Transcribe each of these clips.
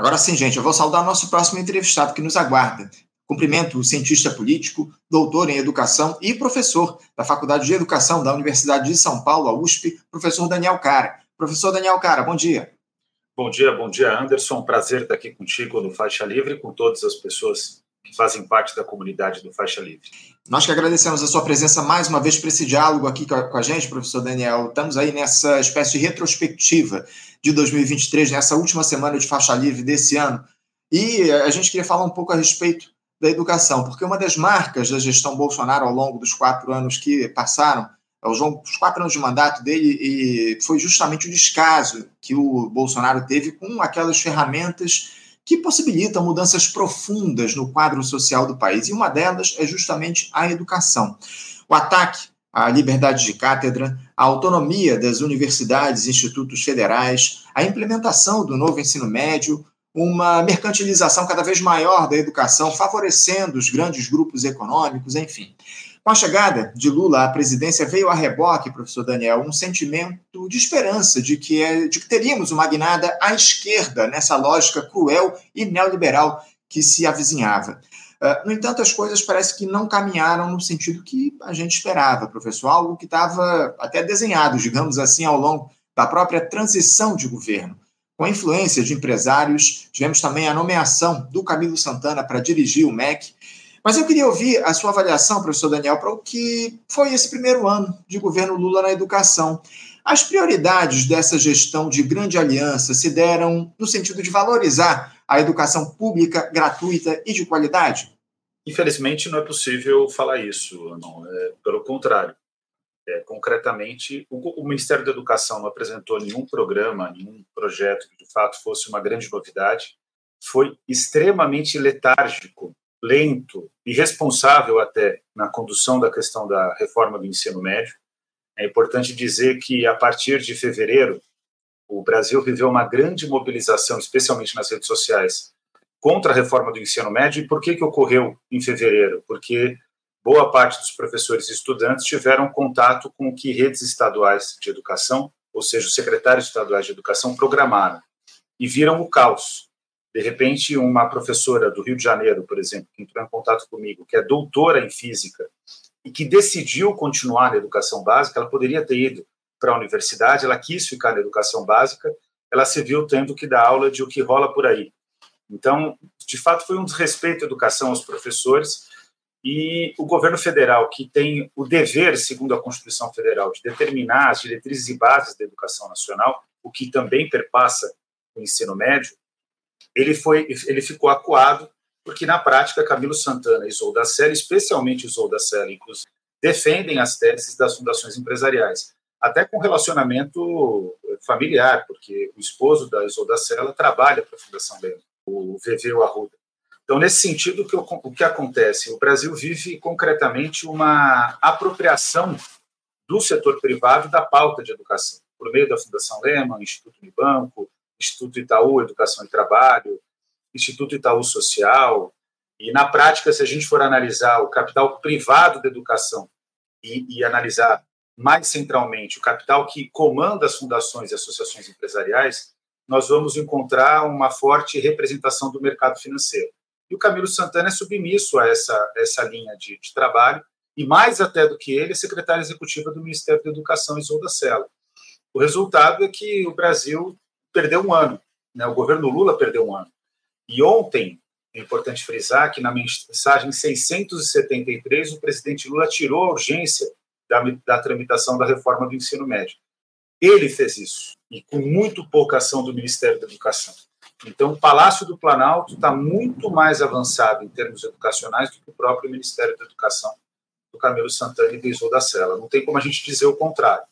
Agora sim, gente, eu vou saudar nosso próximo entrevistado que nos aguarda. Cumprimento o cientista político, doutor em educação e professor da Faculdade de Educação da Universidade de São Paulo, a USP, professor Daniel Cara. Professor Daniel Cara, bom dia. Bom dia, bom dia, Anderson. Prazer estar aqui contigo no Faixa Livre, com todas as pessoas que fazem parte da comunidade do Faixa Livre. Nós que agradecemos a sua presença mais uma vez para esse diálogo aqui com a gente, professor Daniel. Estamos aí nessa espécie de retrospectiva de 2023, nessa última semana de faixa livre desse ano. E a gente queria falar um pouco a respeito da educação, porque uma das marcas da gestão Bolsonaro ao longo dos quatro anos que passaram, ao longo dos quatro anos de mandato dele, foi justamente o descaso que o Bolsonaro teve com aquelas ferramentas que possibilitam mudanças profundas no quadro social do país. E uma delas é justamente a educação. O ataque à liberdade de cátedra, à autonomia das universidades e institutos federais, a implementação do novo ensino médio, uma mercantilização cada vez maior da educação, favorecendo os grandes grupos econômicos, enfim. Com a chegada de Lula à presidência, veio a reboque, professor Daniel, um sentimento de esperança de que, é, de que teríamos uma guinada à esquerda nessa lógica cruel e neoliberal que se avizinhava. Uh, no entanto, as coisas parece que não caminharam no sentido que a gente esperava, professor, algo que estava até desenhado, digamos assim, ao longo da própria transição de governo. Com a influência de empresários, tivemos também a nomeação do Camilo Santana para dirigir o MEC. Mas eu queria ouvir a sua avaliação, professor Daniel, para o que foi esse primeiro ano de governo Lula na educação. As prioridades dessa gestão de grande aliança se deram no sentido de valorizar a educação pública, gratuita e de qualidade? Infelizmente, não é possível falar isso, não. É, pelo contrário. É, concretamente, o, o, Ministério da Educação não apresentou nenhum programa, nenhum projeto que de fato fosse uma grande novidade. Foi extremamente letárgico, lento, irresponsável até na condução da questão da reforma do ensino médio. É importante dizer que a partir de fevereiro o Brasil viveu uma grande mobilização, especialmente nas redes sociais, contra a reforma do ensino médio. E por que que ocorreu em fevereiro? Porque boa parte dos professores e estudantes tiveram contato com o que redes estaduais de educação, ou seja, os secretários estaduais de educação, programaram e viram o caos. De repente, uma professora do Rio de Janeiro, por exemplo, que entrou em contato comigo, que é doutora em física e que decidiu continuar na educação básica, ela poderia ter ido para a universidade, ela quis ficar na educação básica, ela se viu tendo que dar aula de o que rola por aí. Então, de fato, foi um desrespeito à educação aos professores e o governo federal, que tem o dever, segundo a Constituição Federal, de determinar as diretrizes e bases da educação nacional, o que também perpassa o ensino médio, ele foi, ele ficou acuado porque na prática Camilo Santana e Isolda Sela, especialmente Isolda Sela, inclusive, defendem as teses das fundações empresariais, até com relacionamento familiar, porque o esposo da Isolda Sela trabalha para a Fundação Lema, o VV Arruda. Então, nesse sentido, o que, o que acontece? O Brasil vive concretamente uma apropriação do setor privado da pauta de educação, por meio da Fundação Lehman, Instituto Unibanco, Instituto Itaú Educação e Trabalho, Instituto Itaú Social. E, na prática, se a gente for analisar o capital privado da educação e, e analisar mais centralmente o capital que comanda as fundações e associações empresariais, nós vamos encontrar uma forte representação do mercado financeiro. E o Camilo Santana é submisso a essa, essa linha de, de trabalho, e mais até do que ele, é secretária executiva do Ministério da Educação, Isolda Sela. O resultado é que o Brasil perdeu um ano, né? o governo Lula perdeu um ano. E ontem, é importante frisar que na mensagem 673, o presidente Lula tirou a urgência da, da tramitação da reforma do ensino médio. Ele fez isso, e com muito pouca ação do Ministério da Educação. Então, o Palácio do Planalto está muito mais avançado em termos educacionais do que o próprio Ministério da Educação do Camilo Santana e do Isolda Sela. Não tem como a gente dizer o contrário.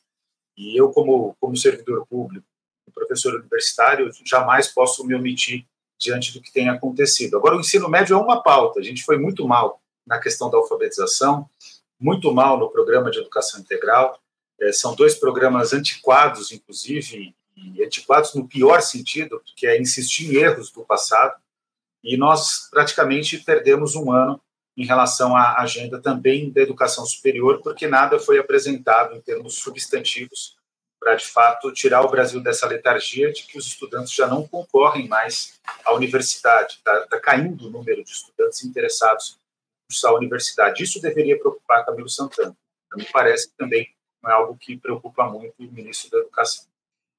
E eu, como, como servidor público, professor universitário, jamais posso me omitir diante do que tem acontecido. Agora, o ensino médio é uma pauta. A gente foi muito mal na questão da alfabetização, muito mal no programa de educação integral. É, são dois programas antiquados, inclusive, e antiquados no pior sentido, que é insistir em erros do passado, e nós praticamente perdemos um ano em relação à agenda também da educação superior, porque nada foi apresentado em termos substantivos para, de fato, tirar o Brasil dessa letargia de que os estudantes já não concorrem mais à universidade. Está tá caindo o número de estudantes interessados em cursar a universidade. Isso deveria preocupar Camilo Santana. Me parece que também é algo que preocupa muito o ministro da Educação.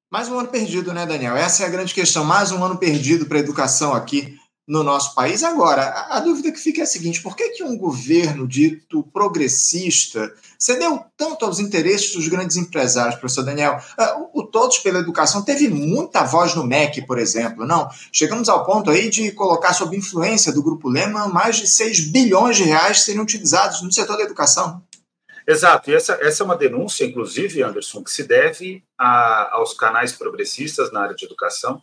Mais um ano perdido, né, Daniel? Essa é a grande questão. Mais um ano perdido para a educação aqui no nosso país. Agora, a, dúvida que fica é a seguinte: por que, que um governo dito progressista cedeu tanto aos interesses dos grandes empresários, professor Daniel? Uh, o, o, Todos pela Educação teve muita voz no MEC, por exemplo, não? Chegamos ao ponto aí de colocar sob influência do Grupo Lema mais de 6 bilhões de reais seriam utilizados no setor da educação. Exato, e essa, essa é uma denúncia, inclusive, Anderson, que se deve a, aos canais progressistas na área de educação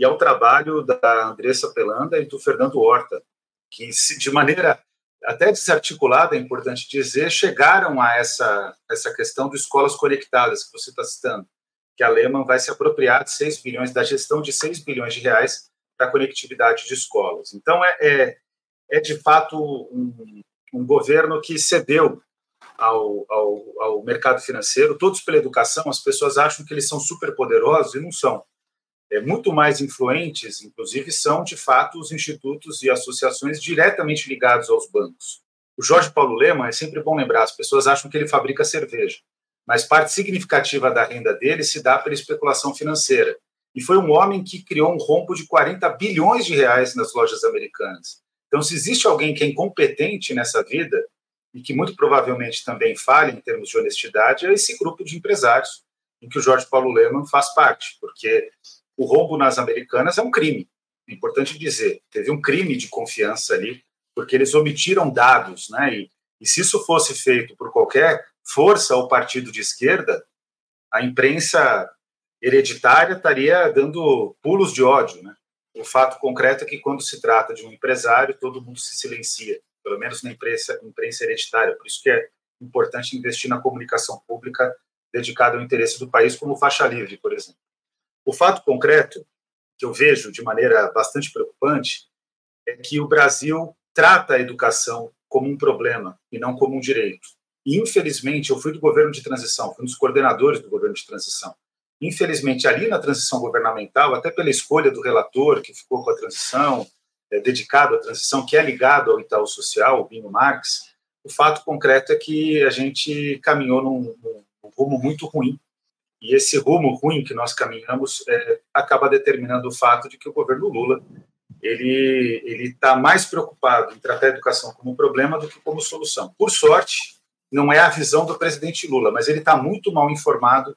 e ao trabalho da Andressa Pelanda e do Fernando Horta, que, de maneira até desarticulada, é importante dizer, chegaram a essa, essa questão de escolas conectadas, que você está citando, que a Lehman vai se apropriar de 6 bilhões, da gestão de 6 bilhões de reais para conectividade de escolas. Então, é, é, é de fato um, um governo que cedeu ao, ao, ao mercado financeiro, todos pela educação, as pessoas acham que eles são super poderosos e não são. É, muito mais influentes, inclusive, são, de fato, os institutos e associações diretamente ligados aos bancos. O Jorge Paulo Lema, é sempre bom lembrar, as pessoas acham que ele fabrica cerveja, mas parte significativa da renda dele se dá pela especulação financeira. E foi um homem que criou um rombo de 40 bilhões de reais nas lojas americanas. Então, se existe alguém que é incompetente nessa vida, e que muito provavelmente também falha em termos de honestidade, é esse grupo de empresários em que o Jorge Paulo Lehmann faz parte, porque o roubo nas americanas é um crime. É importante dizer, teve um crime de confiança ali, porque eles omitiram dados, né? E, e se isso fosse feito por qualquer força ou partido de esquerda, a imprensa hereditária estaria dando pulos de ódio, né? O fato concreto é que quando se trata de um empresário, todo mundo se silencia pelo menos na imprensa, imprensa hereditária. Por isso que é importante investir na comunicação pública dedicada ao interesse do país, como faixa livre, por exemplo. O fato concreto que eu vejo de maneira bastante preocupante é que o Brasil trata a educação como um problema e não como um direito. E, infelizmente, eu fui do governo de transição, fui um dos coordenadores do governo de transição. Infelizmente, ali na transição governamental, até pela escolha do relator que ficou com a transição, é, dedicado à transição, que é ligado ao Itaú Social, o Binho Marx, o fato concreto é que a gente caminhou num, num rumo muito ruim. E esse rumo ruim que nós caminhamos é, acaba determinando o fato de que o governo Lula ele ele está mais preocupado em tratar a educação como problema do que como solução. Por sorte, não é a visão do presidente Lula, mas ele está muito mal informado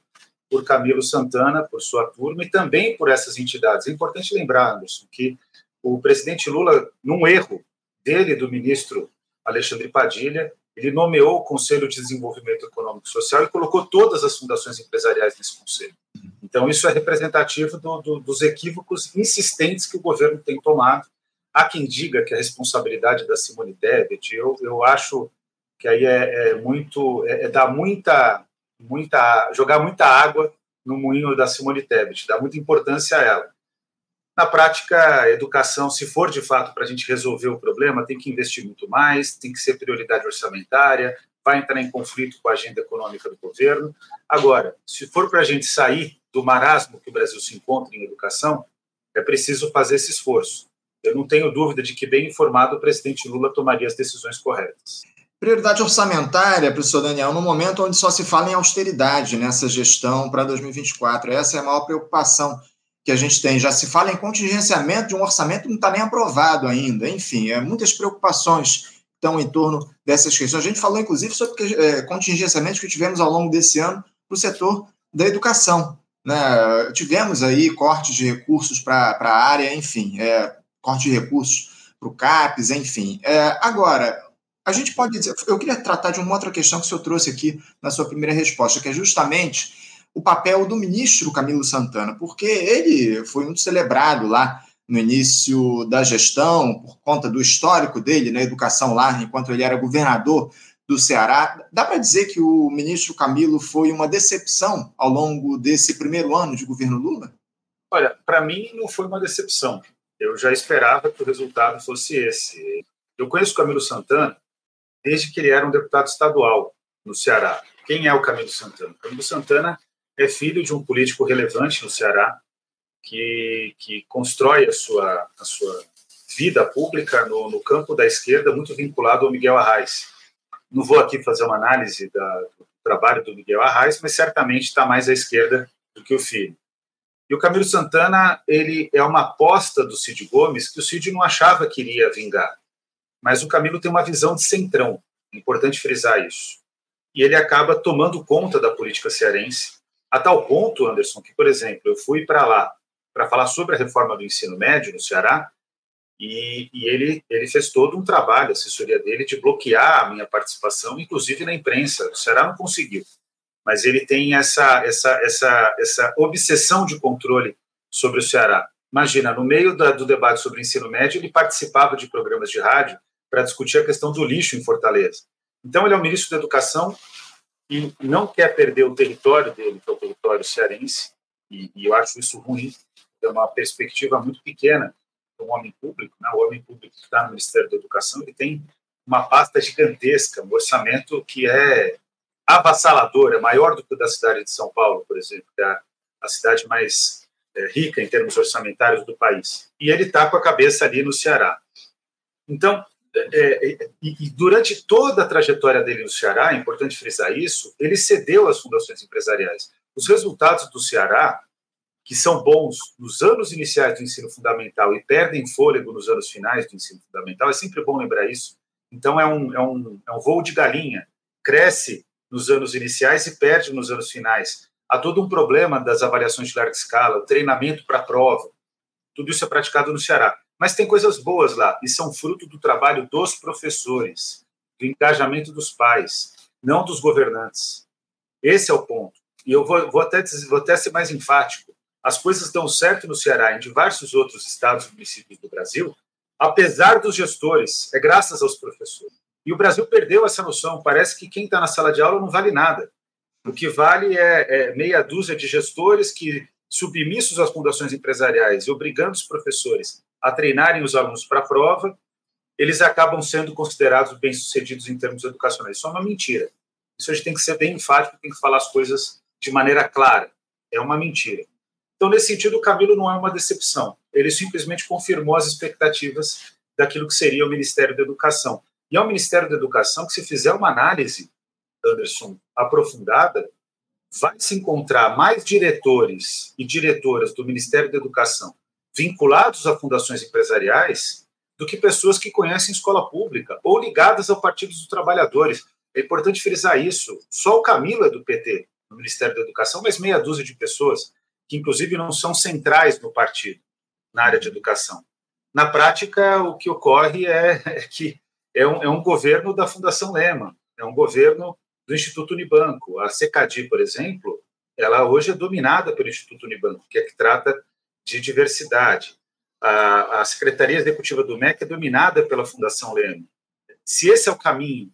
por Camilo Santana, por sua turma e também por essas entidades. É importante lembrar, Anderson, que o presidente Lula, num erro dele, do ministro Alexandre Padilha, ele nomeou o Conselho de Desenvolvimento Econômico e Social e colocou todas as fundações empresariais nesse conselho. Então, isso é representativo do, do, dos equívocos insistentes que o governo tem tomado. Há quem diga que a responsabilidade da Simone Tebet, eu, eu acho que aí é, é muito, é, é, dar muita, muita, jogar muita água no moinho da Simone Tebet, dar muita importância a ela. Na prática, educação, se for de fato para a gente resolver o problema, tem que investir muito mais, tem que ser prioridade orçamentária, vai entrar em conflito com a agenda econômica do governo. Agora, se for para a gente sair do marasmo que o Brasil se encontra em educação, é preciso fazer esse esforço. Eu não tenho dúvida de que, bem informado, o presidente Lula tomaria as decisões corretas. Prioridade orçamentária, professor Daniel, no momento onde só se fala em austeridade nessa gestão para 2024. Essa é a maior preocupação que a gente tem. Já se fala em contingenciamento de um orçamento que não está nem aprovado ainda. Enfim, é, muitas preocupações estão em torno dessas questões. A gente falou, inclusive, sobre é, contingenciamentos que tivemos ao longo desse ano para o setor da educação. Né? Tivemos aí cortes de recursos para a área, enfim, é, corte de recursos para o CAPES, enfim. É, agora, a gente pode dizer, eu queria tratar de uma outra questão que o senhor trouxe aqui na sua primeira resposta, que é justamente o papel do ministro Camilo Santana, porque ele foi muito celebrado lá no início da gestão, por conta do histórico dele na educação lá, enquanto ele era governador do Ceará. Dá para dizer que o ministro Camilo foi uma decepção ao longo desse primeiro ano de governo Lula? Olha, para mim não foi uma decepção. Eu já esperava que o resultado fosse esse. Eu conheço o Camilo Santana desde que ele era um deputado estadual no Ceará. Quem é o Camilo Santana? O Camilo Santana é filho de um político relevante no Ceará, que, que constrói a sua, a sua vida pública no, no campo da esquerda, muito vinculado ao Miguel Arraes. Não vou aqui fazer uma análise da, do trabalho do Miguel Arraes, mas certamente está mais à esquerda do que o filho. E o Camilo Santana, ele é uma aposta do Cid Gomes que o Cid não achava que iria vingar. Mas o Camilo tem uma visão de centrão, é importante frisar isso. E ele acaba tomando conta da política cearense, a tal ponto, Anderson, que, por exemplo, eu fui para lá para falar sobre a reforma do ensino médio no Ceará, e, e, ele, ele fez todo um trabalho, a assessoria dele, de bloquear a minha participação, inclusive na imprensa. O Ceará não conseguiu, mas ele tem essa, essa, essa, essa obsessão de controle sobre o Ceará. Imagina, no meio da, do debate sobre ensino médio, ele participava de programas de rádio para discutir a questão do lixo em Fortaleza. Então, ele é o ministro da Educação e não quer perder o território dele, que é o território cearense, e, e eu acho isso ruim, é uma perspectiva muito pequena um homem público. Né? O homem público que está no Ministério da Educação ele tem uma pasta gigantesca, um orçamento que é avassalador, é maior do que o da cidade de São Paulo, por exemplo, que é a cidade mais é, rica em termos orçamentários do país. E ele está com a cabeça ali no Ceará. Então, é, é, e, durante toda a trajetória dele no Ceará, é importante frisar isso, ele cedeu às fundações empresariais. Os resultados do Ceará que são bons nos anos iniciais do ensino fundamental e perdem fôlego nos anos finais do ensino fundamental, é sempre bom lembrar isso. Então, é um, é um, é um voo de galinha. Cresce nos anos iniciais e perde nos anos finais. Há todo um problema das avaliações de larga escala, o treinamento para a prova. Tudo isso é praticado no Ceará. Mas tem coisas boas lá, e são fruto do trabalho dos professores, do engajamento dos pais, não dos governantes. Esse é o ponto. E eu vou, vou, até, vou até ser mais enfático as coisas dão certo no Ceará e em diversos outros estados e municípios do Brasil, apesar dos gestores, é graças aos professores. E o Brasil perdeu essa noção. Parece que quem está na sala de aula não vale nada. O que vale é, é meia dúzia de gestores que, submissos às fundações empresariais e obrigando os professores a treinarem os alunos para a prova, eles acabam sendo considerados bem-sucedidos em termos educacionais. Isso é uma mentira. Isso a gente tem que ser bem enfático, tem que falar as coisas de maneira clara. É uma mentira. Então, nesse sentido, o Camilo não é uma decepção. Ele simplesmente confirmou as expectativas daquilo que seria o Ministério da Educação. E é o Ministério da Educação que, se fizer uma análise, Anderson, aprofundada, vai se encontrar mais diretores e diretoras do Ministério da Educação vinculados a fundações empresariais do que pessoas que conhecem escola pública ou ligadas ao Partido dos Trabalhadores. É importante frisar isso. Só o Camilo é do PT no Ministério da Educação, mas meia dúzia de pessoas que inclusive não são centrais no partido na área de educação. Na prática, o que ocorre é, é que é um, é um governo da Fundação Lema, é um governo do Instituto Unibanco. A CECADI, por exemplo, ela hoje é dominada pelo Instituto Unibanco, que é que trata de diversidade. A, a Secretaria Executiva do MEC é dominada pela Fundação Lema. Se esse é o caminho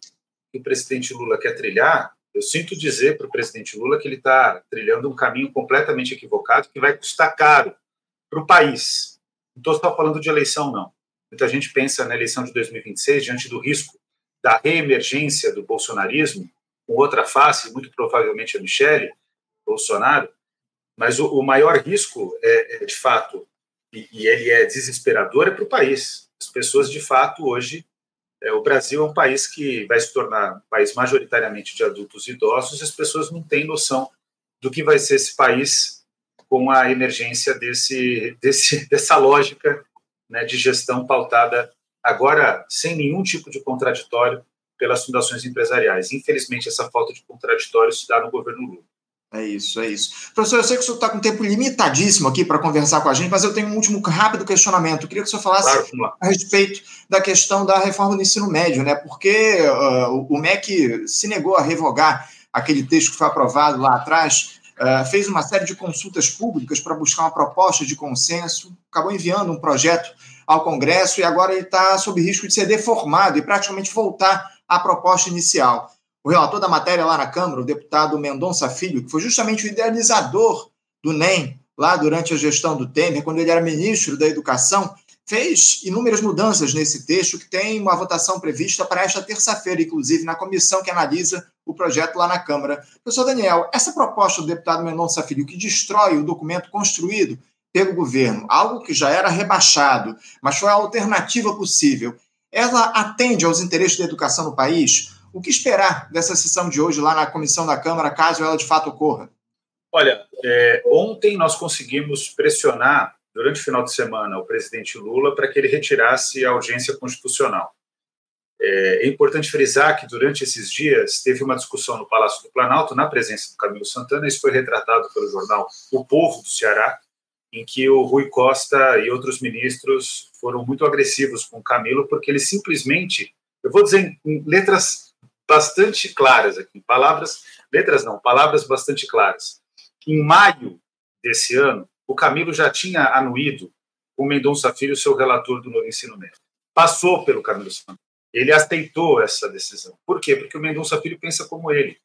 que o presidente Lula quer trilhar, eu sinto dizer para o presidente Lula que ele está trilhando um caminho completamente equivocado que vai custar caro para o país. Não estou só falando de eleição, não. Muita gente pensa na eleição de 2026 diante do risco da reemergência do bolsonarismo, com outra face, muito provavelmente a Michele Bolsonaro, mas o, o maior risco é, é, de fato, e, e ele é desesperador, é para o país. As pessoas, de fato, hoje é, o Brasil é um país que vai se tornar um país majoritariamente de adultos idosos e as pessoas não têm noção do que vai ser esse país com a emergência desse, desse, dessa lógica né, de gestão pautada agora sem nenhum tipo de contraditório pelas fundações empresariais. Infelizmente, essa falta de contraditório se dá no governo Lula. É isso, é isso. Professor, eu sei que o senhor está com tempo limitadíssimo aqui para conversar com a gente, mas eu tenho um último rápido questionamento. Eu queria que o senhor falasse claro, a respeito da questão da reforma do ensino médio, né? Porque uh, o MEC se negou a revogar aquele texto que foi aprovado lá atrás, uh, fez uma série de consultas públicas para buscar uma proposta de consenso, acabou enviando um projeto ao Congresso e agora ele está sob risco de ser deformado e praticamente voltar à proposta inicial. O relator da matéria lá na Câmara, o deputado Mendonça Filho, que foi justamente o idealizador do NEM lá durante a gestão do Temer, quando ele era ministro da Educação, fez inúmeras mudanças nesse texto, que tem uma votação prevista para esta terça-feira, inclusive, na comissão que analisa o projeto lá na Câmara. Professor Daniel, essa proposta do deputado Mendonça Filho, que destrói o documento construído pelo governo, algo que já era rebaixado, mas foi a alternativa possível, ela atende aos interesses da educação no país? O que esperar dessa sessão de hoje lá na comissão da Câmara, caso ela de fato ocorra? Olha, é, ontem nós conseguimos pressionar durante o final de semana, o presidente Lula para que ele retirasse a urgência constitucional. É, é importante frisar que durante esses dias teve uma discussão no Palácio do Planalto, na presença do Camilo Santana, isso foi retratado pelo jornal O Povo do Ceará, em que o Rui Costa e outros ministros foram muito agressivos com o Camilo, porque ele simplesmente, eu vou dizer em letras bastante claras aqui, palavras, letras não, palavras bastante claras. Em maio desse ano, o Camilo já tinha anuído o Mendonça Filho, seu relator do novo ensino médio. Passou pelo Camilo Santos. Ele aceitou essa decisão. Por quê? Porque o Mendonça Filho pensa como ele.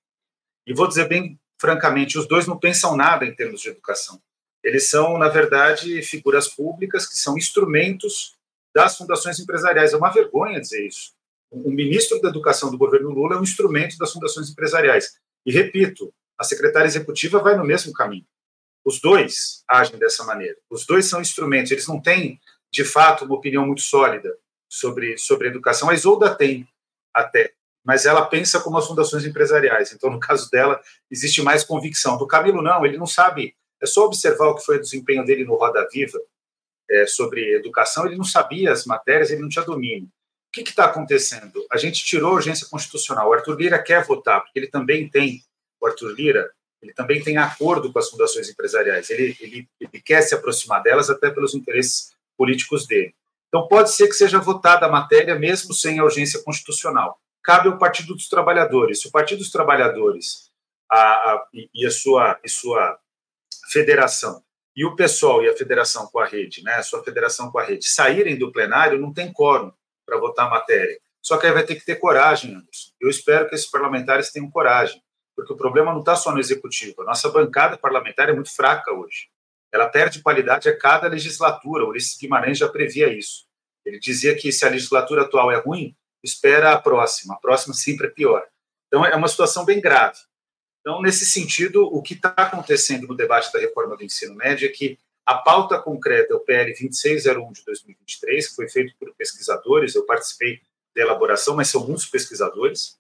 E vou dizer bem francamente, os dois não pensam nada em termos de educação. Eles são, na verdade, figuras públicas que são instrumentos das fundações empresariais. É uma vergonha dizer isso. O ministro da Educação do governo Lula é um instrumento das fundações empresariais. E repito, a secretária executiva vai no mesmo caminho. Os dois agem dessa maneira. Os dois são instrumentos. Eles não têm, de fato, uma opinião muito sólida sobre, sobre a educação. A Isolda tem, até, mas ela pensa como as fundações empresariais. Então, no caso dela, existe mais convicção. Do Camilo, não, ele não sabe. É só observar o que foi o desempenho dele no Roda Viva é, sobre educação. Ele não sabia as matérias, ele não tinha domínio. Que está acontecendo? A gente tirou a urgência constitucional. O Arthur Lira quer votar, porque ele também tem, o Arthur Lira, ele também tem acordo com as fundações empresariais, ele, ele, ele quer se aproximar delas até pelos interesses políticos dele. Então, pode ser que seja votada a matéria mesmo sem a urgência constitucional. Cabe ao Partido dos Trabalhadores. Se o Partido dos Trabalhadores a, a, e, a sua, e sua federação, e o pessoal e a federação com a rede, né, a sua federação com a rede, saírem do plenário, não tem quórum para votar a matéria. Só que aí vai ter que ter coragem, Anderson. Eu espero que esses parlamentares tenham coragem porque o problema não está só no executivo. A nossa bancada parlamentar é muito fraca hoje. Ela perde qualidade a cada legislatura. O Ulisses Guimarães já previa isso. Ele dizia que se a legislatura atual é ruim, espera a próxima. A próxima sempre é pior. Então é uma situação bem grave. Então, nesse sentido, o que está acontecendo no debate da reforma do ensino médio é que a pauta concreta é o PL 2601 de 2023, que foi feito por pesquisadores. Eu participei da elaboração, mas são muitos pesquisadores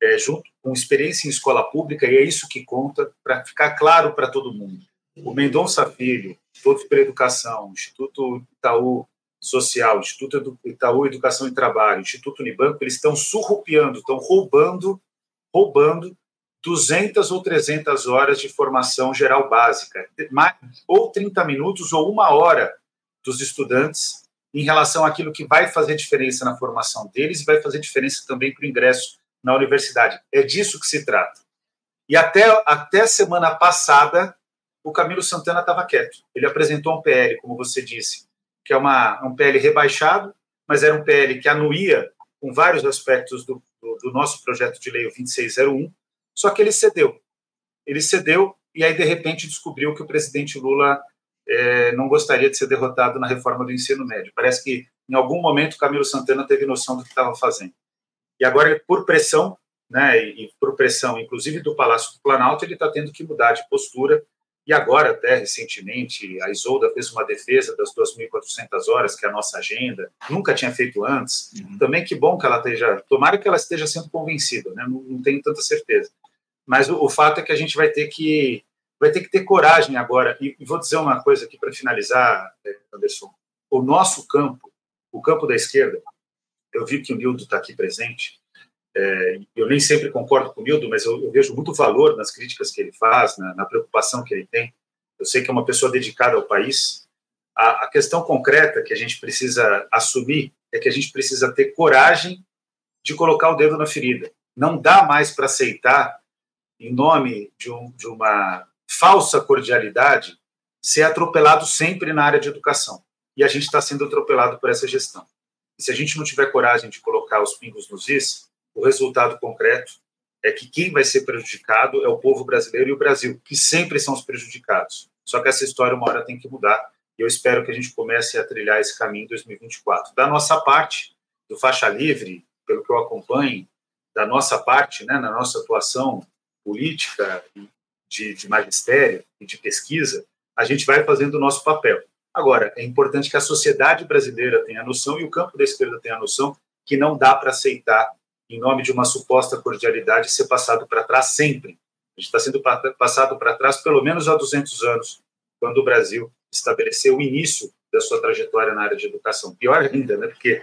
é, junto com experiência em escola pública, e é isso que conta para ficar claro para todo mundo. O Mendonça Filho, Instituto para Educação, Instituto Itaú Social, Instituto Itaú Educação e Trabalho, Instituto Unibanco, eles estão surrupiando, estão roubando, roubando 200 ou 300 horas de formação geral básica, ou 30 minutos ou uma hora dos estudantes em relação àquilo que vai fazer diferença na formação deles e vai fazer diferença também para o ingresso na universidade. É disso que se trata. E até, até semana passada, o Camilo Santana estava quieto. Ele apresentou um PL, como você disse, que é uma, um PL rebaixado, mas era um PL que anuía com vários aspectos do, do, do nosso projeto de lei, o 2601, só que ele cedeu. Ele cedeu e aí, de repente, descobriu que o presidente Lula é, não gostaria de ser derrotado na reforma do ensino médio. Parece que, em algum momento, o Camilo Santana teve noção do que estava fazendo. E agora, por pressão, né, e por pressão, inclusive do Palácio do Planalto, ele está tendo que mudar de postura. E agora, até recentemente, a Isolda fez uma defesa das 2.400 horas, que é a nossa agenda, nunca tinha feito antes. Uhum. Também que bom que ela esteja, tomara que ela esteja sendo convencida, né? não, não tenho tanta certeza. Mas o, o, fato é que a gente vai ter que vai ter que ter coragem agora. E, e vou dizer uma coisa aqui para finalizar, eh, Anderson. O nosso campo, o campo da esquerda, eu vi que o Nildo está aqui presente. É, eu nem sempre concordo com o Nildo, mas eu, eu, vejo muito valor nas críticas que ele faz, na, na, preocupação que ele tem. Eu sei que é uma pessoa dedicada ao país. A, a questão concreta que a gente precisa assumir é que a gente precisa ter coragem de colocar o dedo na ferida. Não dá mais para aceitar, em nome de, um, de uma falsa cordialidade, ser atropelado sempre na área de educação. E a gente está sendo atropelado por essa gestão. E se a gente não tiver coragem de colocar os pingos nos is, o resultado concreto é que quem vai ser prejudicado é o povo brasileiro e o Brasil, que sempre são os prejudicados. Só que essa história uma hora tem que mudar e eu espero que a gente comece a trilhar esse caminho em 2024. Da nossa parte, do Faixa Livre, pelo que eu acompanho, da nossa parte, né, na nossa atuação política, de, de magistério e de pesquisa, a gente vai fazendo o nosso papel. Agora, é importante que a sociedade brasileira tenha noção e o campo da esquerda tenha noção que não dá para aceitar, em nome de uma suposta cordialidade, ser passado para trás sempre. A gente está sendo passado para trás pelo menos há 200 anos, quando o Brasil estabeleceu o início da sua trajetória na área de educação. Pior ainda, né? porque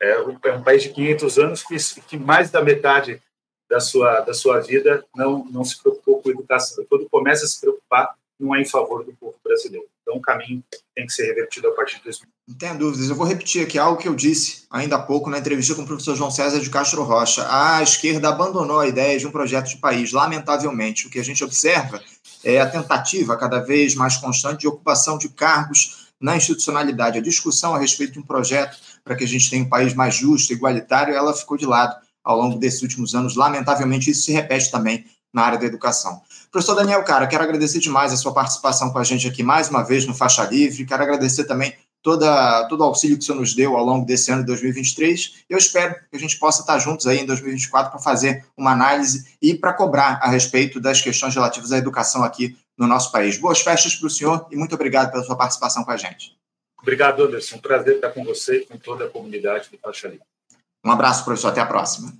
é um, é um país de 500 anos que, que mais da metade da sua, da sua vida não, não se preocupou com educação. E quando começa a se preocupar, não é em favor do povo brasileiro. Então, o caminho tem que ser revertido a partir de 2000. Não tenha dúvidas. Eu vou repetir aqui algo que eu disse ainda há pouco na entrevista com o professor João César de Castro Rocha. A esquerda abandonou a ideia de um projeto de país, lamentavelmente. O que a gente observa é a tentativa cada vez mais constante de ocupação de cargos na institucionalidade. A discussão a respeito de um projeto para que a gente tenha um país mais justo, igualitário, ela ficou de lado ao longo desses últimos anos. Lamentavelmente, isso se repete também na área da educação. Professor Daniel, cara, quero agradecer demais a sua participação com a gente aqui mais uma vez no Faixa Livre. Quero agradecer também toda, todo o auxílio que o senhor nos deu ao longo desse ano de 2023. Eu espero que a gente possa estar juntos aí em 2024 para fazer uma análise e para cobrar a respeito das questões relativas à educação aqui no nosso país. Boas festas para o senhor e muito obrigado pela sua participação com a gente. Obrigado, Anderson. Um prazer estar com você e com toda a comunidade do Faixa Livre. Um abraço, professor. Até a próxima.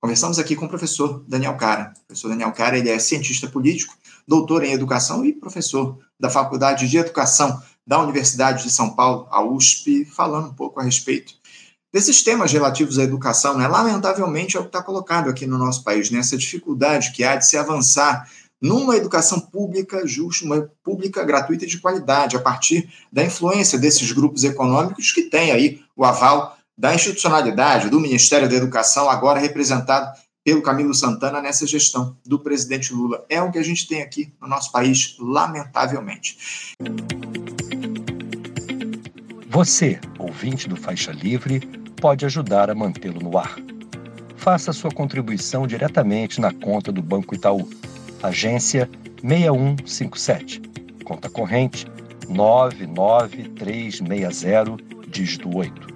Conversamos aqui com o professor Daniel Cara. O professor Daniel Cara ele é cientista político, doutor em educação e professor da Faculdade de Educação da Universidade de São Paulo, a USP, falando um pouco a respeito desses temas relativos à educação. Né? Lamentavelmente é o que está colocado aqui no nosso país, nessa né? dificuldade que há de se avançar numa educação pública justa, uma pública gratuita de qualidade, a partir da influência desses grupos econômicos que têm aí o aval da institucionalidade do Ministério da Educação, agora representado pelo Camilo Santana nessa gestão do presidente Lula. É o que a gente tem aqui no nosso país, lamentavelmente. Você, ouvinte do Faixa Livre, pode ajudar a mantê-lo no ar. Faça sua contribuição diretamente na conta do Banco Itaú, agência 6157, conta corrente 99360, dígito 8.